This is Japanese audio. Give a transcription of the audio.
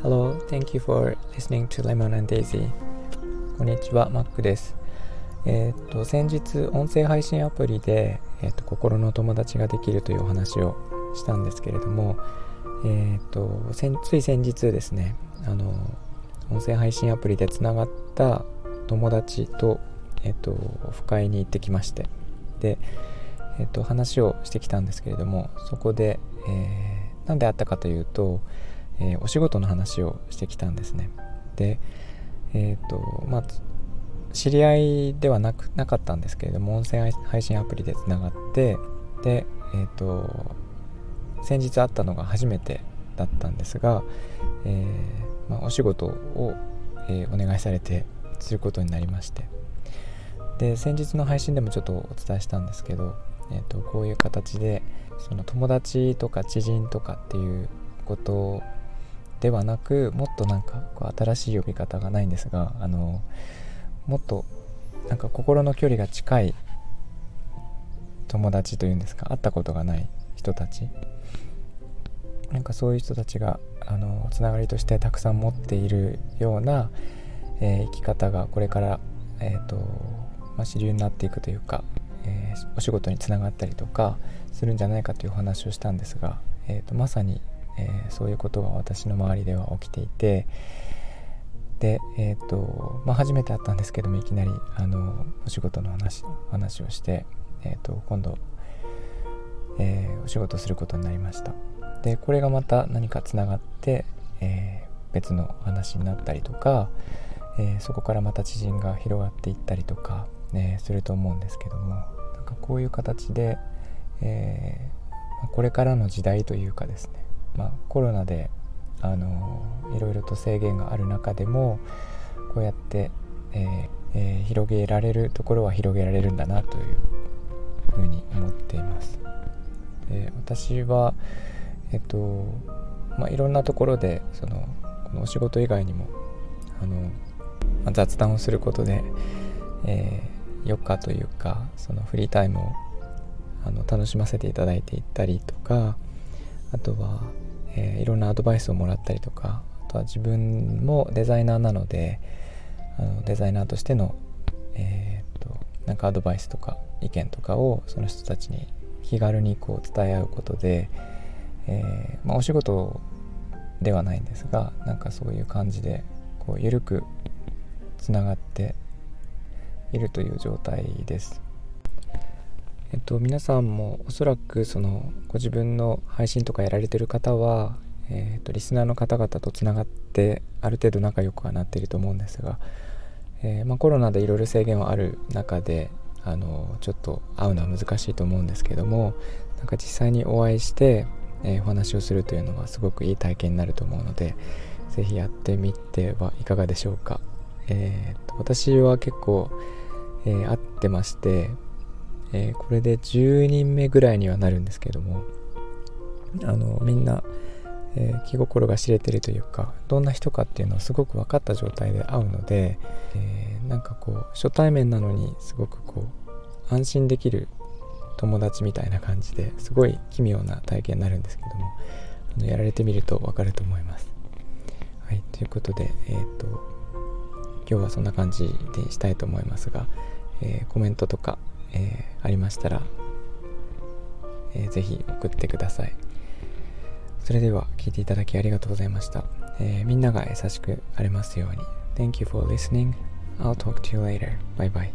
Hello, thank you for listening to Lemon and Daisy. こんにちは、マックです。えっ、と、先日、音声配信アプリで、えっ、と、心の友達ができるというお話をしたんですけれども、えっ、と、つい先日ですね、あの、音声配信アプリでつながった友達と、えっ、と、不快に行ってきまして、で、えっ、と、話をしてきたんですけれども、そこで、えー、なんであったかというと、えー、お仕事の話をしてきたんですね。で、えっ、ー、と、まあ、知り合いではなくなかったんですけれども、音声配信アプリでつながって、で、えっ、ー、と、先日会ったのが初めてだったんですが、えまあ、お仕事を、えお願いされてすることになりまして、で、先日の配信でもちょっとお伝えしたんですけど、えーとこういう形でその友達とか知人とかっていうことではなくもっとなんかこう新しい呼び方がないんですがあのもっとなんか心の距離が近い友達というんですか会ったことがない人たち。なんかそういう人たちがあのつながりとしてたくさん持っているような、えー、生き方がこれから、えーとまあ、主流になっていくというか、えー、お仕事につながったりとかするんじゃないかというお話をしたんですが、えーとまさにえー、そういうことが私の周りでは起きていてで、えーとまあ、初めて会ったんですけどもいきなりあのお仕事の話話をして、えーと、今度、えー、お仕事することになりました。でこれがまた何かつながって、えー、別の話になったりとか、え、そこからまた知人が広がっていったりとか、ね、すると思うんですけどもなんかこういう形で、えこれからの時代というかですねまあ、コロナであのいろいろと制限がある中でもこうやって、えーえー、広げられるところは広げられるんだなというふうに思っています。で私は、えっとまあ、いろんなところでそのこのお仕事以外にもあの、まあ、雑談をすることで、えー、余暇というかそのフリータイムをあの楽しませていただいていったりとかあとはえー、いろんなアドバイスをもらったりとかあとは自分もデザイナーなのであのデザイナーとしての、えー、っとなんかアドバイスとか意見とかをその人たちに気軽にこう伝え合うことで、えー、まあ、お仕事ではないんですがなんかそういう感じでこう緩くつながっているという状態です。えっと、皆さんもおそらくそのご自分の配信とかやられてる方は、えっと、リスナーの方々とつながってある程度仲良くはなっていると思うんですが、えー、まあ、コロナでいろいろ制限はある中であのちょっと会うのは難しいと思うんですけどもなんか実際にお会いして、えー、お話をするというのはすごくいい体験になると思うので是非やってみてはいかがでしょうか。えーと、私は結構、え会ってましてえー、これで10人目ぐらいにはなるんですけどもあのみんな、えー、気心が知れてるというかどんな人かっていうのをすごく分かった状態で会うので、えー、なんかこう初対面なのにすごくこう安心できる友達みたいな感じですごい奇妙な体験になるんですけどもあのやられてみると分かると思います。はい、ということで、えーと、今日はそんな感じでしたいと思いますが、えー、コメントとかえー、ありましたら、えー、ぜひ送ってください。それでは聞いていただきありがとうございました。えー、みんなが優しくありますように。Thank you for listening. I'll talk to you later. Bye bye.